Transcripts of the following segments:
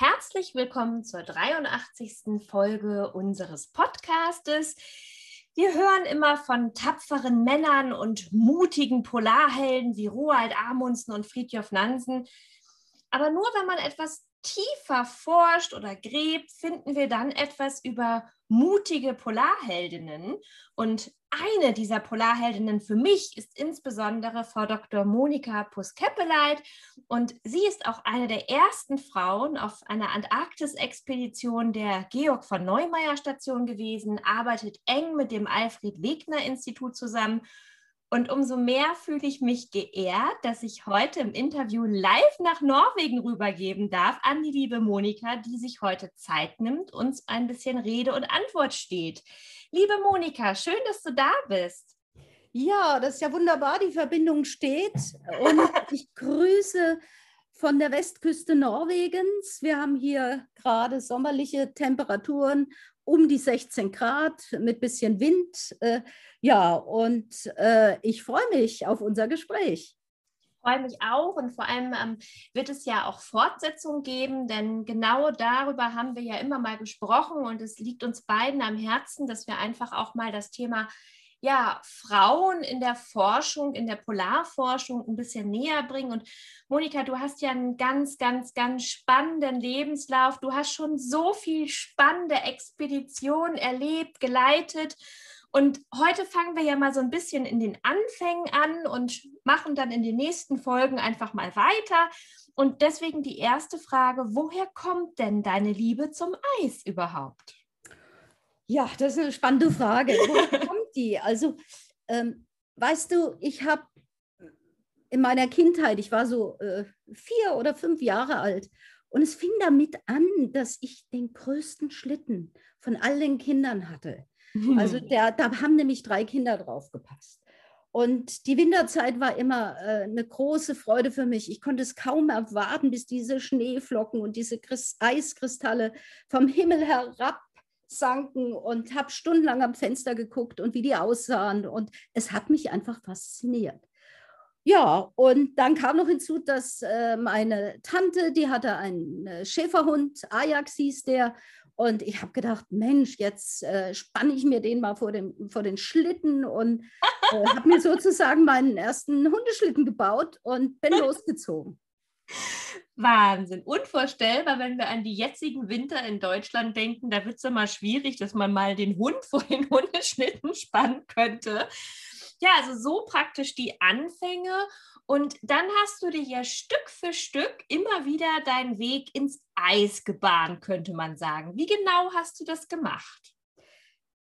Herzlich willkommen zur 83. Folge unseres Podcastes. Wir hören immer von tapferen Männern und mutigen Polarhelden wie Roald Amundsen und Fridtjof Nansen. Aber nur wenn man etwas tiefer forscht oder gräbt, finden wir dann etwas über mutige Polarheldinnen. Und eine dieser Polarheldinnen für mich ist insbesondere Frau Dr. Monika Puskepeleit. Und sie ist auch eine der ersten Frauen auf einer Antarktis-Expedition der Georg von Neumeier Station gewesen, arbeitet eng mit dem Alfred Wegener Institut zusammen und umso mehr fühle ich mich geehrt, dass ich heute im Interview live nach Norwegen rübergeben darf an die liebe Monika, die sich heute Zeit nimmt, uns ein bisschen Rede und Antwort steht. Liebe Monika, schön, dass du da bist. Ja, das ist ja wunderbar, die Verbindung steht. Und ich grüße von der Westküste Norwegens. Wir haben hier gerade sommerliche Temperaturen um die 16 Grad mit bisschen Wind. Äh, ja, und äh, ich freue mich auf unser Gespräch. Ich freue mich auch und vor allem ähm, wird es ja auch Fortsetzung geben, denn genau darüber haben wir ja immer mal gesprochen und es liegt uns beiden am Herzen, dass wir einfach auch mal das Thema ja, Frauen in der Forschung, in der Polarforschung ein bisschen näher bringen. Und Monika, du hast ja einen ganz, ganz, ganz spannenden Lebenslauf. Du hast schon so viel spannende Expeditionen erlebt, geleitet. Und heute fangen wir ja mal so ein bisschen in den Anfängen an und machen dann in den nächsten Folgen einfach mal weiter. Und deswegen die erste Frage, woher kommt denn deine Liebe zum Eis überhaupt? Ja, das ist eine spannende Frage. Woher kommt die? Also, ähm, weißt du, ich habe in meiner Kindheit, ich war so äh, vier oder fünf Jahre alt, und es fing damit an, dass ich den größten Schlitten von all den Kindern hatte. Also der, da haben nämlich drei Kinder drauf gepasst. Und die Winterzeit war immer äh, eine große Freude für mich. Ich konnte es kaum erwarten, bis diese Schneeflocken und diese Eiskristalle vom Himmel herab sanken und habe stundenlang am Fenster geguckt und wie die aussahen. Und es hat mich einfach fasziniert. Ja, und dann kam noch hinzu, dass äh, meine Tante, die hatte einen äh, Schäferhund, Ajax hieß der. Und ich habe gedacht, Mensch, jetzt äh, spanne ich mir den mal vor, dem, vor den Schlitten und äh, habe mir sozusagen meinen ersten Hundeschlitten gebaut und bin losgezogen. Wahnsinn. Unvorstellbar, wenn wir an die jetzigen Winter in Deutschland denken. Da wird es immer schwierig, dass man mal den Hund vor den Hundeschnitten spannen könnte. Ja, also so praktisch die Anfänge. Und dann hast du dir ja Stück für Stück immer wieder deinen Weg ins Eis gebahnt, könnte man sagen. Wie genau hast du das gemacht?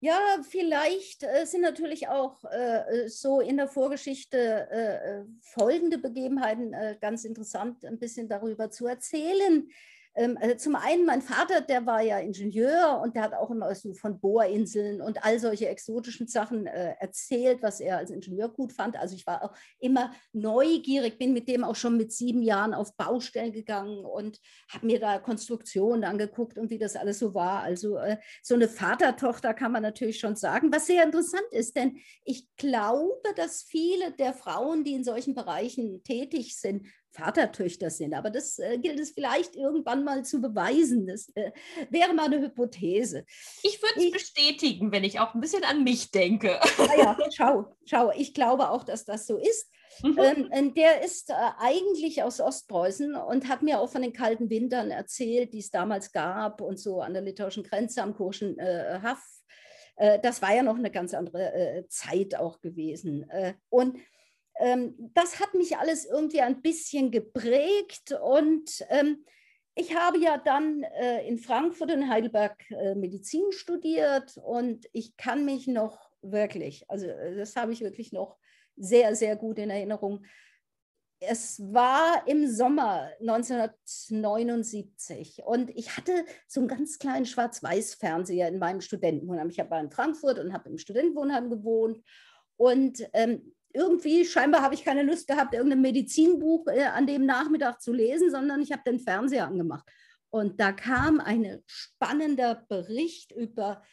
Ja, vielleicht äh, sind natürlich auch äh, so in der Vorgeschichte äh, äh folgende Begebenheiten äh, ganz interessant, ein bisschen darüber zu erzählen. Ähm, also zum einen, mein Vater, der war ja Ingenieur und der hat auch immer so von Bohrinseln und all solche exotischen Sachen äh, erzählt, was er als Ingenieur gut fand. Also ich war auch immer neugierig, bin mit dem auch schon mit sieben Jahren auf Baustellen gegangen und habe mir da Konstruktionen angeguckt und wie das alles so war. Also äh, so eine Vatertochter kann man natürlich schon sagen, was sehr interessant ist, denn ich glaube, dass viele der Frauen, die in solchen Bereichen tätig sind, Vatertöchter sind. Aber das äh, gilt es vielleicht irgendwann mal zu beweisen. Das äh, wäre mal eine Hypothese. Ich würde es bestätigen, wenn ich auch ein bisschen an mich denke. Naja, schau, schau, ich glaube auch, dass das so ist. Mhm. Ähm, der ist äh, eigentlich aus Ostpreußen und hat mir auch von den kalten Wintern erzählt, die es damals gab und so an der litauischen Grenze am Kurschen äh, Haff. Äh, das war ja noch eine ganz andere äh, Zeit auch gewesen. und das hat mich alles irgendwie ein bisschen geprägt und ähm, ich habe ja dann äh, in Frankfurt und Heidelberg äh, Medizin studiert und ich kann mich noch wirklich, also äh, das habe ich wirklich noch sehr, sehr gut in Erinnerung. es war im Sommer 1979 und ich hatte so einen ganz kleinen Schwarz-Weiß-Fernseher in meinem Studentenwohnheim. Ich war in Frankfurt und habe im Studentenwohnheim gewohnt und ähm, irgendwie, scheinbar habe ich keine Lust gehabt, irgendein Medizinbuch äh, an dem Nachmittag zu lesen, sondern ich habe den Fernseher angemacht. Und da kam ein spannender Bericht über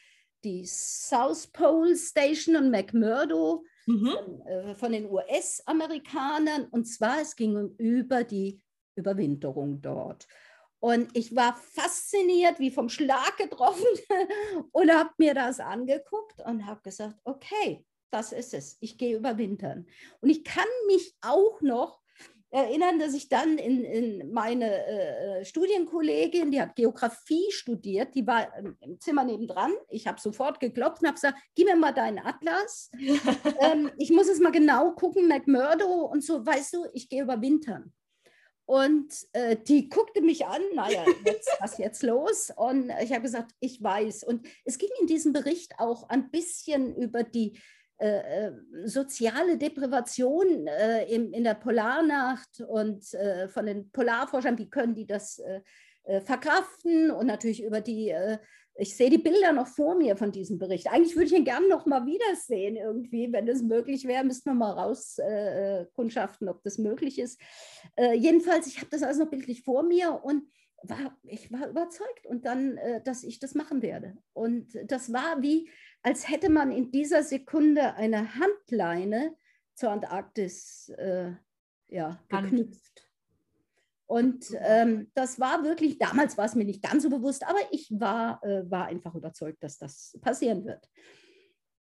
die South Pole Station und McMurdo mhm. von, äh, von den US-Amerikanern. Und zwar, es ging über die Überwinterung dort. Und ich war fasziniert, wie vom Schlag getroffen und habe mir das angeguckt und habe gesagt, okay, das ist es. Ich gehe überwintern. Und ich kann mich auch noch erinnern, dass ich dann in, in meine äh, Studienkollegin, die hat Geografie studiert, die war im Zimmer nebendran. Ich habe sofort geklopft und habe gesagt, gib mir mal deinen Atlas. ähm, ich muss es mal genau gucken, McMurdo und so, weißt du, ich gehe überwintern. Und äh, die guckte mich an, naja, jetzt, was jetzt los? Und ich habe gesagt, ich weiß. Und es ging in diesem Bericht auch ein bisschen über die äh, äh, soziale Deprivation äh, in, in der Polarnacht und äh, von den Polarforschern, wie können die das äh, verkraften und natürlich über die, ich sehe die Bilder noch vor mir von diesem Bericht. Eigentlich würde ich ihn gerne noch mal wiedersehen irgendwie, wenn das möglich wäre, müssten wir mal rauskundschaften, ob das möglich ist. jedenfalls, ich habe das also noch bildlich vor mir und war, ich war überzeugt und dann, dass ich das machen werde. Und das war wie, als hätte man in dieser Sekunde eine Handleine zur Antarktis äh, ja, geknüpft. Und ähm, das war wirklich, damals war es mir nicht ganz so bewusst, aber ich war, äh, war einfach überzeugt, dass das passieren wird.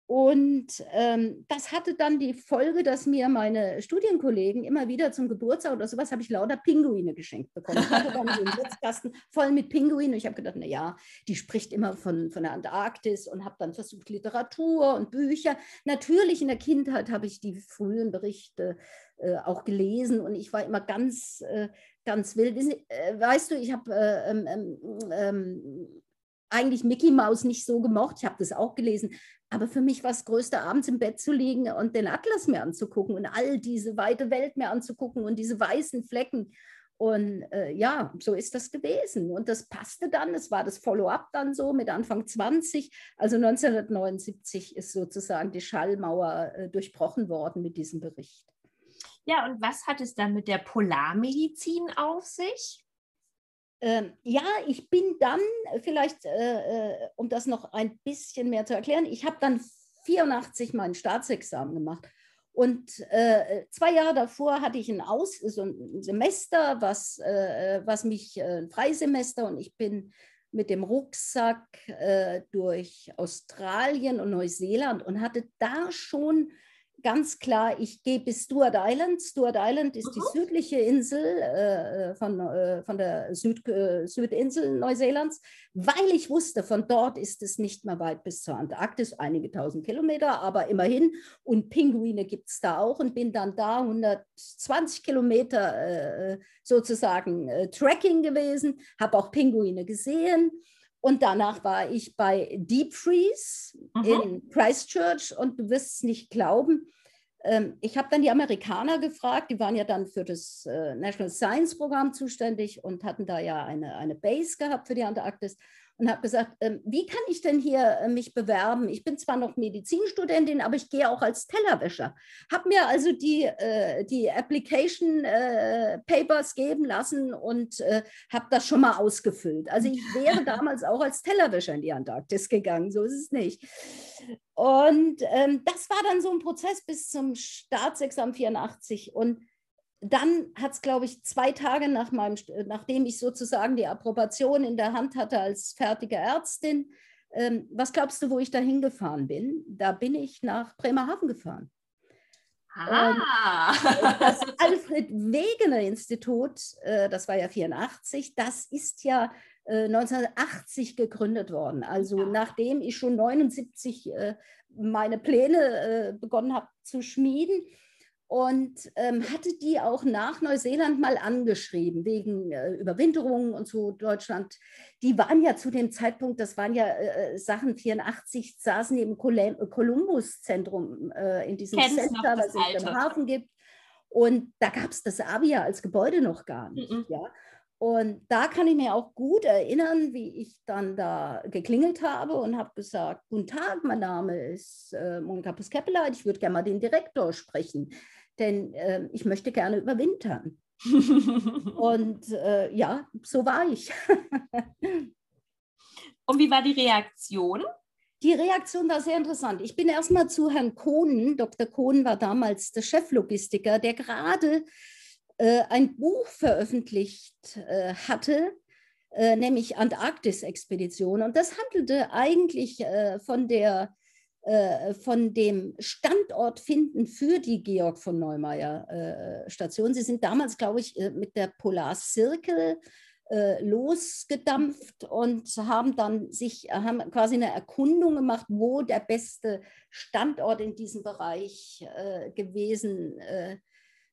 Und ähm, das hatte dann die Folge, dass mir meine Studienkollegen immer wieder zum Geburtstag oder sowas habe ich lauter Pinguine geschenkt bekommen. Ich hatte dann so einen Sitzkasten voll mit Pinguinen. Und ich habe gedacht, na ja, die spricht immer von, von der Antarktis und habe dann versucht Literatur und Bücher. Natürlich in der Kindheit habe ich die frühen Berichte äh, auch gelesen und ich war immer ganz, äh, ganz wild. Äh, weißt du, ich habe äh, ähm, ähm, ähm, eigentlich Mickey Mouse nicht so gemocht. Ich habe das auch gelesen. Aber für mich war es größte, abends im Bett zu liegen und den Atlas mir anzugucken und all diese weite Welt mir anzugucken und diese weißen Flecken. Und äh, ja, so ist das gewesen. Und das passte dann, es war das Follow-up dann so mit Anfang 20. Also 1979 ist sozusagen die Schallmauer äh, durchbrochen worden mit diesem Bericht. Ja, und was hat es dann mit der Polarmedizin auf sich? Ähm, ja, ich bin dann, vielleicht, äh, äh, um das noch ein bisschen mehr zu erklären, ich habe dann 84 mein Staatsexamen gemacht. Und äh, zwei Jahre davor hatte ich ein, Aus, so ein Semester, was, äh, was mich, äh, ein Freisemester, und ich bin mit dem Rucksack äh, durch Australien und Neuseeland und hatte da schon ganz klar, ich gehe bis Stuart Island. Stuart Island ist mhm. die südliche Insel äh, äh, von, äh, von der Süd, äh, Südinsel Neuseelands, weil ich wusste, von dort ist es nicht mehr weit bis zur Antarktis, einige tausend Kilometer, aber immerhin. Und Pinguine gibt es da auch und bin dann da 120 Kilometer äh, sozusagen äh, Trekking gewesen, habe auch Pinguine gesehen. Und danach war ich bei Deep Freeze mhm. in Christchurch und du wirst es nicht glauben. Ähm, ich habe dann die Amerikaner gefragt, die waren ja dann für das äh, National Science Programm zuständig und hatten da ja eine, eine Base gehabt für die Antarktis und habe gesagt, ähm, wie kann ich denn hier äh, mich bewerben? Ich bin zwar noch Medizinstudentin, aber ich gehe auch als Tellerwäscher. Habe mir also die, äh, die Application Papers geben lassen und habe das schon mal ausgefüllt. Also ich wäre damals auch als Tellerwäscher in die Antarktis gegangen, so ist es nicht. Und ähm, das war dann so ein Prozess bis zum Staatsexamen 84 und dann hat es, glaube ich, zwei Tage nach meinem, nachdem ich sozusagen die Approbation in der Hand hatte als fertige Ärztin, ähm, was glaubst du, wo ich da hingefahren bin? Da bin ich nach Bremerhaven gefahren. Ah. das Alfred Wegener Institut, äh, das war ja 84, das ist ja äh, 1980 gegründet worden. Also ja. nachdem ich schon 79 äh, meine Pläne äh, begonnen habe zu schmieden und ähm, hatte die auch nach Neuseeland mal angeschrieben, wegen äh, Überwinterungen und so Deutschland. Die waren ja zu dem Zeitpunkt, das waren ja äh, äh Sachen 84, saßen im Columbus-Zentrum äh, in diesem Kennst Center, was es im Hafen gibt. Und da gab es das Avia als Gebäude noch gar nicht. Mhm. Ja? Und da kann ich mir auch gut erinnern, wie ich dann da geklingelt habe und habe gesagt, guten Tag, mein Name ist äh, Monika Puskepeleit, ich würde gerne mal den Direktor sprechen, denn äh, ich möchte gerne überwintern. und äh, ja, so war ich. und wie war die Reaktion? Die Reaktion war sehr interessant. Ich bin erstmal zu Herrn Kohnen. Dr. Kohnen war damals der Cheflogistiker, der gerade äh, ein Buch veröffentlicht äh, hatte, äh, nämlich Antarktis-Expedition. Und das handelte eigentlich äh, von, der, äh, von dem Standortfinden für die Georg von Neumeier Station. Sie sind damals, glaube ich, mit der Polar Circle losgedampft und haben dann sich, haben quasi eine Erkundung gemacht, wo der beste Standort in diesem Bereich gewesen äh,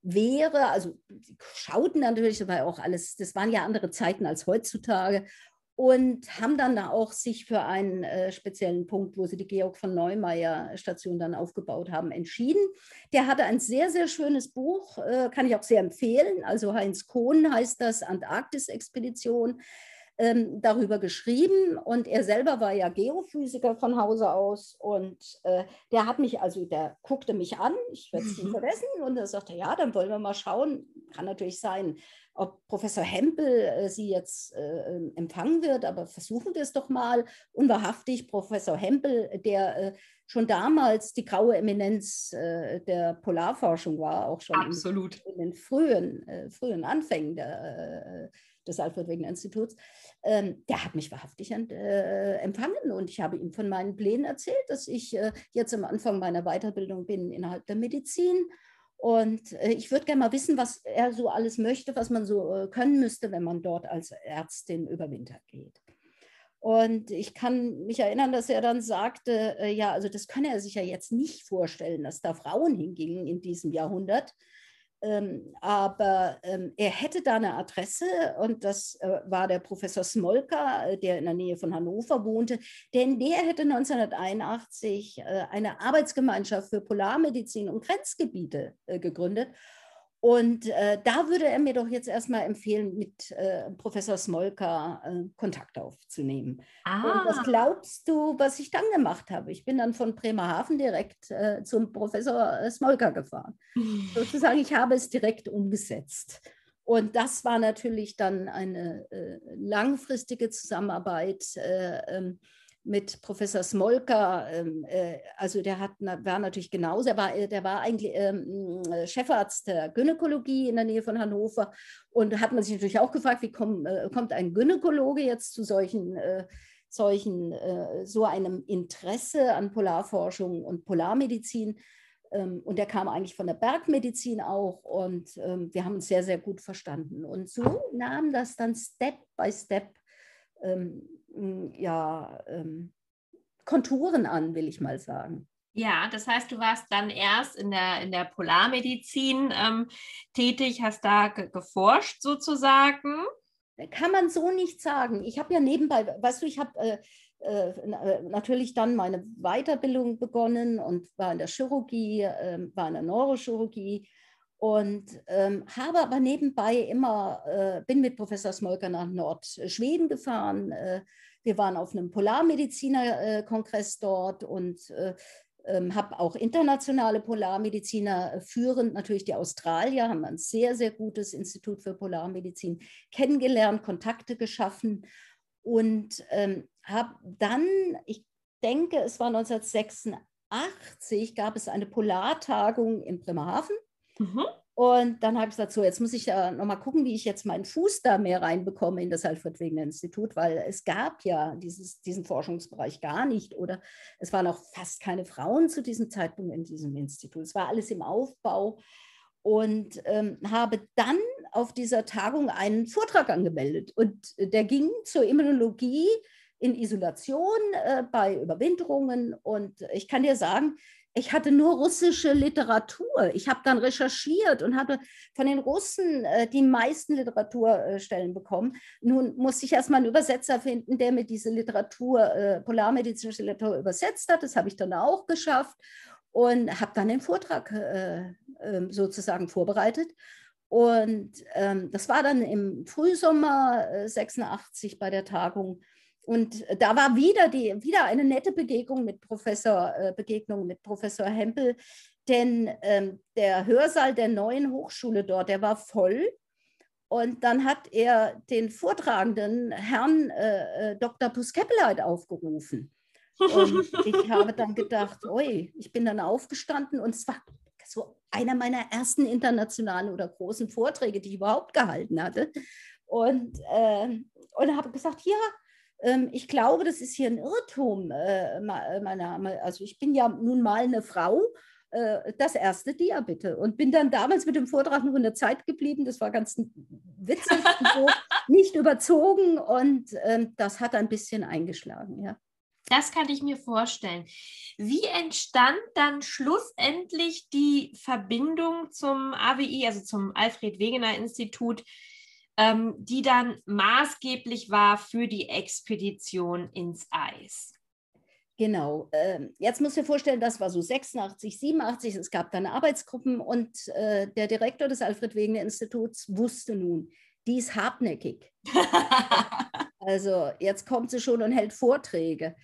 wäre. Also sie schauten natürlich, das war auch alles, das waren ja andere Zeiten als heutzutage und haben dann da auch sich für einen äh, speziellen Punkt, wo sie die Georg von Neumeier Station dann aufgebaut haben, entschieden. Der hatte ein sehr, sehr schönes Buch, äh, kann ich auch sehr empfehlen. Also Heinz Kohn heißt das, Antarktis-Expedition ähm, darüber geschrieben und er selber war ja Geophysiker von Hause aus und äh, der hat mich, also der guckte mich an, ich werde es nie mhm. vergessen und er sagte, ja, dann wollen wir mal schauen, kann natürlich sein, ob Professor Hempel äh, sie jetzt äh, ähm, empfangen wird, aber versuchen wir es doch mal. Unwahrhaftig, Professor Hempel, der äh, schon damals die graue Eminenz äh, der Polarforschung war, auch schon Absolut. In, in den frühen, äh, frühen Anfängen der, äh, des Alfred Wegener Instituts, ähm, der hat mich wahrhaftig empfangen und ich habe ihm von meinen Plänen erzählt, dass ich jetzt am Anfang meiner Weiterbildung bin innerhalb der Medizin und äh, ich würde gerne mal wissen, was er so alles möchte, was man so äh, können müsste, wenn man dort als Ärztin über Winter geht. Und ich kann mich erinnern, dass er dann sagte, äh, ja, also das könne er sich ja jetzt nicht vorstellen, dass da Frauen hingingen in diesem Jahrhundert. Ähm, aber ähm, er hätte da eine Adresse und das äh, war der Professor Smolka, äh, der in der Nähe von Hannover wohnte, denn der hätte 1981 äh, eine Arbeitsgemeinschaft für Polarmedizin und Grenzgebiete äh, gegründet. Und äh, da würde er mir doch jetzt erstmal empfehlen, mit äh, Professor Smolka äh, Kontakt aufzunehmen. Ah. Und was glaubst du, was ich dann gemacht habe? Ich bin dann von Bremerhaven direkt äh, zum Professor äh, Smolka gefahren. Sozusagen, ich habe es direkt umgesetzt. Und das war natürlich dann eine äh, langfristige Zusammenarbeit. Ähm, mit Professor Smolka, ähm, äh, also der hat, war natürlich genauso, er war, der war eigentlich ähm, äh, Chefarzt der Gynäkologie in der Nähe von Hannover und hat man sich natürlich auch gefragt, wie komm, äh, kommt ein Gynäkologe jetzt zu solchen, äh, solchen äh, so einem Interesse an Polarforschung und Polarmedizin? Ähm, und der kam eigentlich von der Bergmedizin auch und ähm, wir haben uns sehr, sehr gut verstanden. Und so nahm das dann Step by Step ähm, ja, ähm, Konturen an, will ich mal sagen. Ja, das heißt, du warst dann erst in der, in der Polarmedizin ähm, tätig, hast da geforscht sozusagen. Kann man so nicht sagen. Ich habe ja nebenbei, weißt du, ich habe äh, äh, äh, natürlich dann meine Weiterbildung begonnen und war in der Chirurgie, äh, war in der Neurochirurgie und ähm, habe aber nebenbei immer, äh, bin mit Professor Smolker nach Nordschweden gefahren. Äh, wir waren auf einem Polarmediziner-Kongress dort und äh, ähm, habe auch internationale Polarmediziner äh, führend, natürlich die Australier, haben ein sehr, sehr gutes Institut für Polarmedizin kennengelernt, Kontakte geschaffen und ähm, habe dann, ich denke, es war 1986, gab es eine Polartagung in Bremerhaven Mhm. Und dann habe ich gesagt, so, jetzt muss ich ja nochmal gucken, wie ich jetzt meinen Fuß da mehr reinbekomme in das Alfred Wegener Institut, weil es gab ja dieses, diesen Forschungsbereich gar nicht oder es waren auch fast keine Frauen zu diesem Zeitpunkt in diesem Institut. Es war alles im Aufbau und ähm, habe dann auf dieser Tagung einen Vortrag angemeldet und der ging zur Immunologie in Isolation äh, bei Überwinterungen und ich kann dir sagen, ich hatte nur russische Literatur. Ich habe dann recherchiert und hatte von den Russen äh, die meisten Literaturstellen bekommen. Nun musste ich erstmal einen Übersetzer finden, der mir diese Literatur, äh, polarmedizinische Literatur übersetzt hat. Das habe ich dann auch geschafft. und habe dann den Vortrag äh, ähm, sozusagen vorbereitet. Und ähm, das war dann im Frühsommer äh, 86 bei der Tagung. Und da war wieder, die, wieder eine nette Begegnung mit Professor, äh, Begegnung mit Professor Hempel, denn ähm, der Hörsaal der neuen Hochschule dort, der war voll. Und dann hat er den vortragenden Herrn äh, äh Dr. Puskepeleit aufgerufen. Und ich habe dann gedacht, oi, ich bin dann aufgestanden und es war so einer meiner ersten internationalen oder großen Vorträge, die ich überhaupt gehalten hatte. Und, äh, und habe gesagt, ähm, ich glaube, das ist hier ein Irrtum. Äh, meiner, also ich bin ja nun mal eine Frau äh, das erste Dia bitte. Und bin dann damals mit dem Vortrag nur in der Zeit geblieben. Das war ganz witzig so, nicht überzogen und ähm, das hat ein bisschen eingeschlagen, ja. Das kann ich mir vorstellen. Wie entstand dann schlussendlich die Verbindung zum AWI, also zum Alfred Wegener Institut, ähm, die dann maßgeblich war für die Expedition ins Eis? Genau. Ähm, jetzt muss ich vorstellen, das war so 86, 87. Es gab dann Arbeitsgruppen und äh, der Direktor des Alfred Wegener Instituts wusste nun, die ist hartnäckig. also jetzt kommt sie schon und hält Vorträge.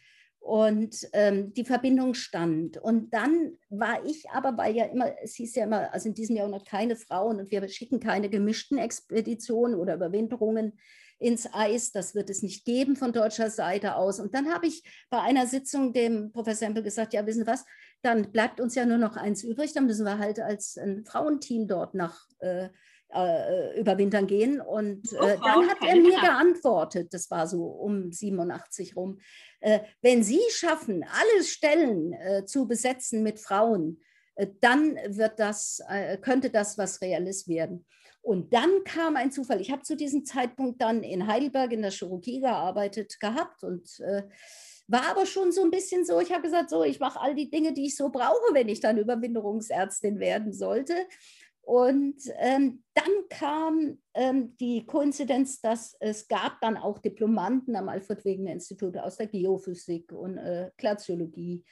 Und ähm, die Verbindung stand. Und dann war ich aber, weil ja immer, es hieß ja immer, also in diesem Jahrhundert keine Frauen und wir schicken keine gemischten Expeditionen oder Überwinterungen ins Eis. Das wird es nicht geben von deutscher Seite aus. Und dann habe ich bei einer Sitzung dem Professor Empel gesagt, ja, wissen Sie was, dann bleibt uns ja nur noch eins übrig. Dann müssen wir halt als ein Frauenteam dort nach äh, äh, überwintern gehen. Und äh, dann hat er mir geantwortet, das war so um 87 rum, äh, wenn Sie schaffen, alle Stellen äh, zu besetzen mit Frauen, äh, dann wird das, äh, könnte das was Reales werden. Und dann kam ein Zufall. Ich habe zu diesem Zeitpunkt dann in Heidelberg in der Chirurgie gearbeitet gehabt und war aber schon so ein bisschen so, ich habe gesagt, so, ich mache all die Dinge, die ich so brauche, wenn ich dann Überwinderungsärztin werden sollte. Und ähm, dann kam ähm, die Koinzidenz, dass es gab dann auch Diplomanten am Alfred Wegener Institut aus der Geophysik und äh, Glaziologie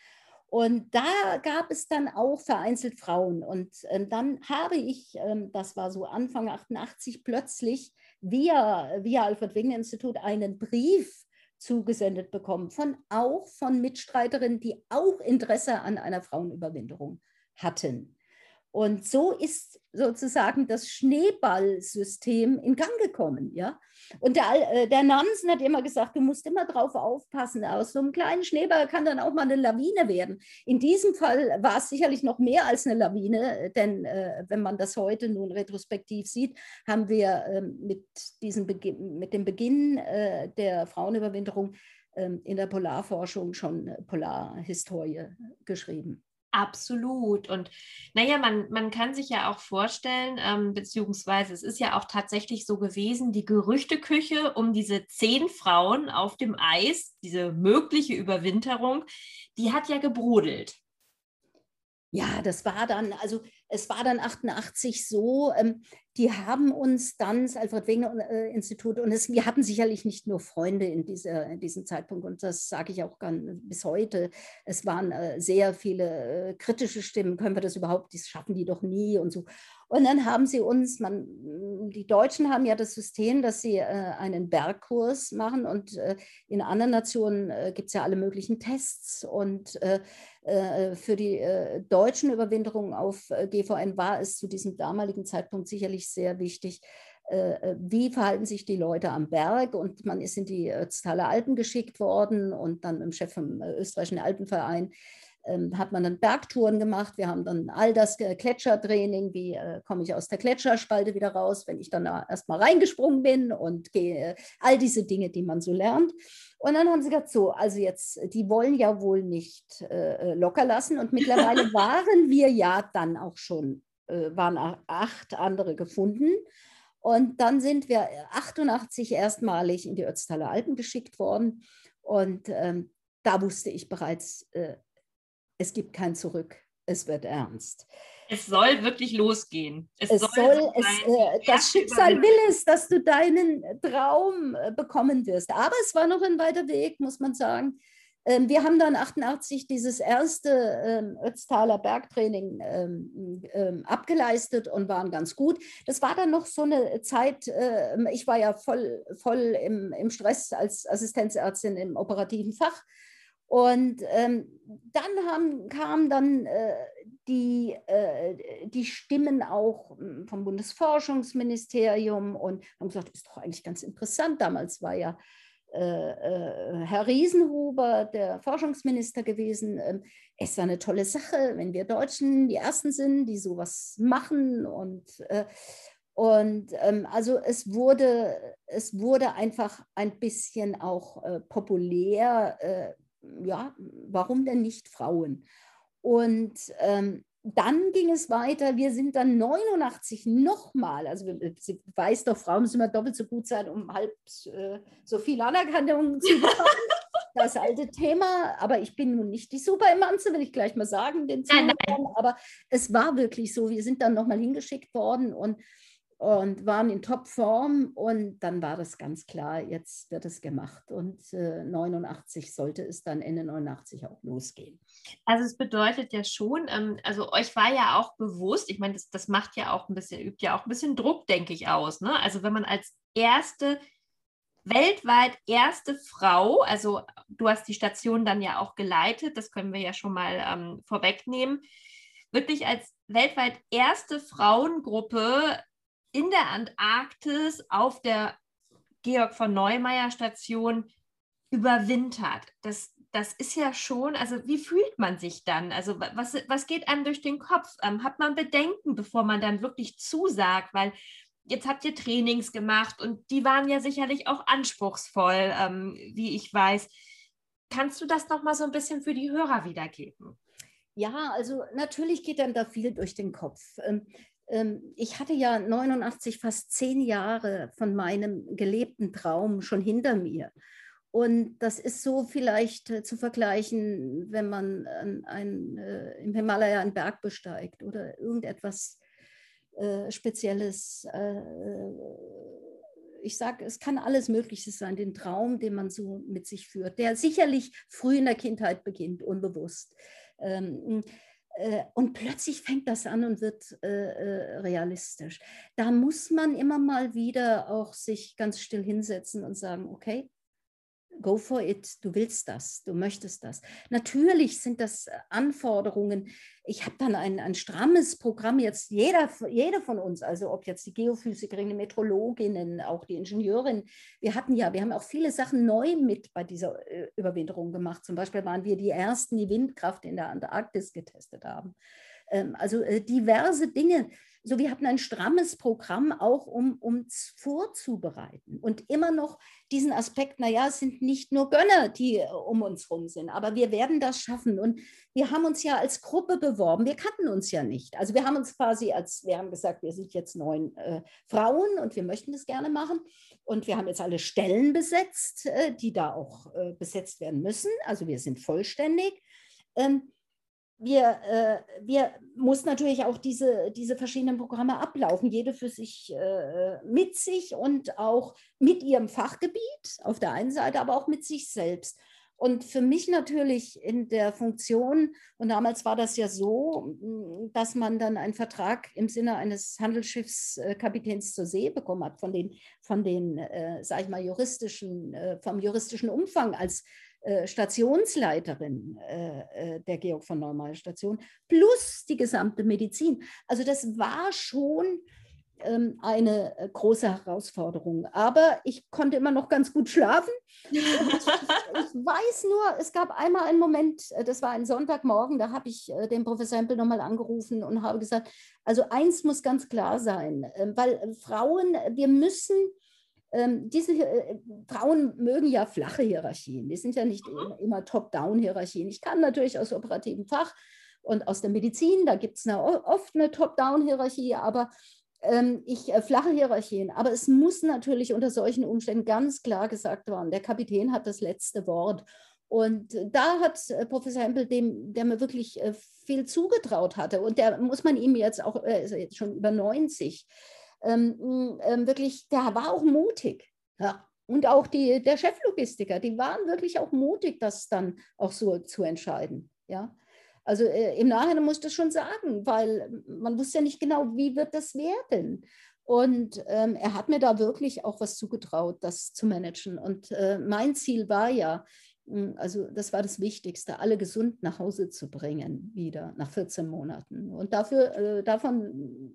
und da gab es dann auch vereinzelt Frauen. Und ähm, dann habe ich, ähm, das war so Anfang 88, plötzlich via, via Alfred Wegener Institut einen Brief zugesendet bekommen, von auch von Mitstreiterinnen, die auch Interesse an einer Frauenüberwinterung hatten. Und so ist sozusagen das Schneeballsystem in Gang gekommen. Ja? Und der, äh, der Nansen hat immer gesagt, du musst immer drauf aufpassen. Aus so einem kleinen Schneeball kann dann auch mal eine Lawine werden. In diesem Fall war es sicherlich noch mehr als eine Lawine, denn äh, wenn man das heute nun retrospektiv sieht, haben wir äh, mit, diesem mit dem Beginn äh, der Frauenüberwinterung ähm, in der Polarforschung schon Polarhistorie geschrieben. Absolut. Und naja, man, man kann sich ja auch vorstellen, ähm, beziehungsweise es ist ja auch tatsächlich so gewesen, die Gerüchteküche um diese zehn Frauen auf dem Eis, diese mögliche Überwinterung, die hat ja gebrodelt. Ja, das war dann, also es war dann 88 so, ähm, die haben uns dann, das Alfred Wegener Institut, und es, wir hatten sicherlich nicht nur Freunde in, dieser, in diesem Zeitpunkt, und das sage ich auch bis heute. Es waren äh, sehr viele äh, kritische Stimmen, können wir das überhaupt, das schaffen die doch nie und so. Und dann haben sie uns, man, die Deutschen haben ja das System, dass sie äh, einen Bergkurs machen und äh, in anderen Nationen äh, gibt es ja alle möglichen Tests. Und äh, äh, für die äh, deutschen Überwinterungen auf GVN war es zu diesem damaligen Zeitpunkt sicherlich sehr wichtig, wie verhalten sich die Leute am Berg? Und man ist in die Ötztaler Alpen geschickt worden und dann im Chef vom österreichischen Alpenverein ähm, hat man dann Bergtouren gemacht. Wir haben dann all das Gletschertraining, wie äh, komme ich aus der Gletscherspalte wieder raus, wenn ich dann erstmal reingesprungen bin und gehe, äh, all diese Dinge, die man so lernt. Und dann haben sie gesagt, so, also jetzt, die wollen ja wohl nicht äh, äh locker lassen. Und mittlerweile waren wir ja dann auch schon, äh, waren acht andere gefunden. Und dann sind wir 88 erstmalig in die Ötztaler Alpen geschickt worden. Und ähm, da wusste ich bereits, äh, es gibt kein Zurück, es wird ernst. Es soll wirklich losgehen. Es, es soll, soll es, äh, das Schicksal will es, dass du deinen Traum äh, bekommen wirst. Aber es war noch ein weiter Weg, muss man sagen. ähm, wir haben dann 88 dieses erste ähm, Ötztaler Bergtraining ähm, ähm, abgeleistet und waren ganz gut. Das war dann noch so eine Zeit, äh, ich war ja voll, voll im, im Stress als Assistenzärztin im operativen Fach. Und ähm, dann haben, kamen dann äh, die, äh, die Stimmen auch hm, vom Bundesforschungsministerium und haben gesagt, ist doch eigentlich ganz interessant. Damals war ja äh, äh, Herr Riesenhuber, der Forschungsminister gewesen. Ähm, es ist eine tolle Sache, wenn wir Deutschen die Ersten sind, die sowas machen. Und, äh, und ähm, also es wurde, es wurde einfach ein bisschen auch populär. Ja, warum denn nicht Frauen? Und ähm, dann ging es weiter. Wir sind dann 89 nochmal, also sie weiß doch, Frauen müssen immer doppelt so gut sein, um halb äh, so viel Anerkennung zu bekommen. das alte Thema, aber ich bin nun nicht die Superemanze, will ich gleich mal sagen, den nein. aber es war wirklich so, wir sind dann nochmal hingeschickt worden und und waren in Topform und dann war das ganz klar, jetzt wird es gemacht und äh, 89 sollte es dann Ende 89 auch losgehen. Also es bedeutet ja schon, ähm, also euch war ja auch bewusst, ich meine, das, das macht ja auch ein bisschen, übt ja auch ein bisschen Druck, denke ich, aus. Ne? Also wenn man als erste, weltweit erste Frau, also du hast die Station dann ja auch geleitet, das können wir ja schon mal ähm, vorwegnehmen, wirklich als weltweit erste Frauengruppe in der Antarktis auf der Georg von Neumeier Station überwintert. Das, das ist ja schon, also wie fühlt man sich dann? Also was, was geht einem durch den Kopf? Ähm, hat man Bedenken, bevor man dann wirklich zusagt? Weil jetzt habt ihr Trainings gemacht und die waren ja sicherlich auch anspruchsvoll, ähm, wie ich weiß. Kannst du das nochmal so ein bisschen für die Hörer wiedergeben? Ja, also natürlich geht dann da viel durch den Kopf. Ähm, ich hatte ja 89 fast zehn Jahre von meinem gelebten Traum schon hinter mir. Und das ist so vielleicht äh, zu vergleichen, wenn man ein, ein, äh, im Himalaya einen Berg besteigt oder irgendetwas äh, Spezielles. Äh, ich sage, es kann alles Mögliche sein, den Traum, den man so mit sich führt, der sicherlich früh in der Kindheit beginnt, unbewusst. Ähm, äh, und plötzlich fängt das an und wird äh, äh, realistisch. Da muss man immer mal wieder auch sich ganz still hinsetzen und sagen, okay, go for it, du willst das, du möchtest das. Natürlich sind das Anforderungen. Ich habe dann ein, ein strammes Programm, jetzt jeder, jeder von uns, also ob jetzt die Geophysikerin, die Metrologinnen, auch die Ingenieurin, wir hatten ja, wir haben auch viele Sachen neu mit bei dieser äh, Überwinterung gemacht. Zum Beispiel waren wir die Ersten, die Windkraft in der Antarktis getestet haben. Ähm, also äh, diverse Dinge. So, wir hatten ein strammes Programm auch, um uns vorzubereiten. Und immer noch diesen Aspekt, naja, es sind nicht nur Gönner, die äh, um uns rum sind, aber wir werden das schaffen. Und wir haben uns ja als Gruppe beworben. Wir kannten uns ja nicht. Also wir haben uns quasi als, wir haben gesagt, wir sind jetzt neun äh, Frauen und wir möchten das gerne machen. Und wir haben jetzt alle Stellen besetzt, äh, die da auch äh, besetzt werden müssen. Also wir sind vollständig. Ähm, wir, äh, wir muss natürlich auch diese, diese verschiedenen Programme ablaufen, jede für sich äh, mit sich und auch mit ihrem Fachgebiet auf der einen Seite, aber auch mit sich selbst. Und für mich natürlich in der Funktion, und damals war das ja so, dass man dann einen Vertrag im Sinne eines Handelsschiffskapitäns zur See bekommen hat, von den, von den äh, sag ich mal, juristischen, äh, vom juristischen Umfang als Stationsleiterin äh, äh, der Georg von Neumeier Station plus die gesamte Medizin. Also das war schon ähm, eine große Herausforderung. Aber ich konnte immer noch ganz gut schlafen. ich, ich, weiß nur, es gab einmal einen Moment, das war ein Sonntagmorgen, da habe ich den Professor Hempel nochmal angerufen und habe gesagt, also eins muss ganz klar sein, weil Frauen, wir müssen ähm, diese äh, Frauen mögen ja flache Hierarchien. Die sind ja nicht mhm. immer, immer Top-Down-Hierarchien. Ich kann natürlich aus operativen Fach und aus der Medizin, da gibt es oft eine Top-Down-Hierarchie, aber ähm, ich äh, flache Hierarchien. Aber es muss natürlich unter solchen Umständen ganz klar gesagt werden, der Kapitän hat das letzte Wort. Und da hat äh, Professor Hempel, dem, der mir wirklich äh, viel zugetraut hatte, und der muss man ihm jetzt auch, er ist jetzt schon über 90, ähm, ähm, wirklich, der war auch mutig. Ja, und auch die, der Cheflogistiker, die waren wirklich auch mutig, das dann auch so zu entscheiden. Ja? Also äh, im Nachhinein muss ich das schon sagen, weil man wusste ja nicht genau, wie wird das werden. Und ähm, er hat mir da wirklich auch was zugetraut, das zu managen. Und äh, mein Ziel war ja, also das war das Wichtigste, alle gesund nach Hause zu bringen, wieder nach 14 Monaten. Und dafür, äh, davon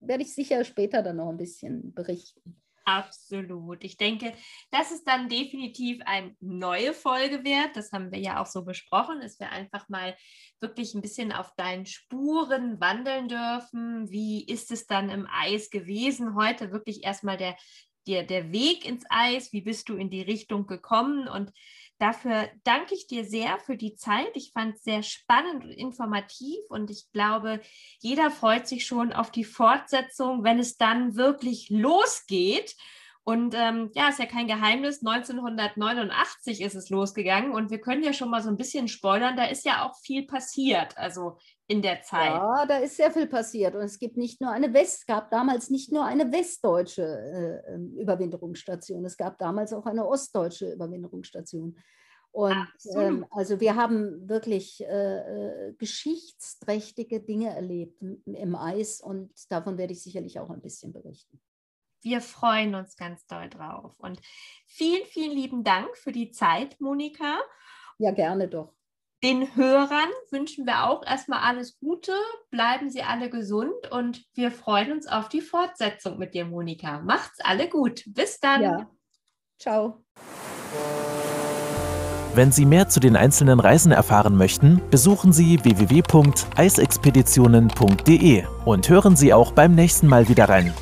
werde ich sicher später dann noch ein bisschen berichten. Absolut. Ich denke, das ist dann definitiv eine neue Folge wert. Das haben wir ja auch so besprochen, dass wir einfach mal wirklich ein bisschen auf deinen Spuren wandeln dürfen. Wie ist es dann im Eis gewesen? Heute wirklich erstmal der, der, der Weg ins Eis. Wie bist du in die Richtung gekommen? Und Dafür danke ich dir sehr für die Zeit. Ich fand es sehr spannend und informativ und ich glaube, jeder freut sich schon auf die Fortsetzung, wenn es dann wirklich losgeht. Und ähm, ja, ist ja kein Geheimnis, 1989 ist es losgegangen und wir können ja schon mal so ein bisschen spoilern, da ist ja auch viel passiert, also in der Zeit. Ja, da ist sehr viel passiert und es gibt nicht nur eine West, gab damals nicht nur eine westdeutsche äh, ähm, Überwinterungsstation, es gab damals auch eine ostdeutsche Überwinterungsstation. Und ähm, also wir haben wirklich äh, äh, geschichtsträchtige Dinge erlebt im Eis und davon werde ich sicherlich auch ein bisschen berichten. Wir freuen uns ganz doll drauf. Und vielen, vielen lieben Dank für die Zeit, Monika. Ja, gerne doch. Den Hörern wünschen wir auch erstmal alles Gute, bleiben Sie alle gesund und wir freuen uns auf die Fortsetzung mit dir, Monika. Macht's alle gut. Bis dann. Ja. Ciao. Wenn Sie mehr zu den einzelnen Reisen erfahren möchten, besuchen Sie www.eisexpeditionen.de und hören Sie auch beim nächsten Mal wieder rein.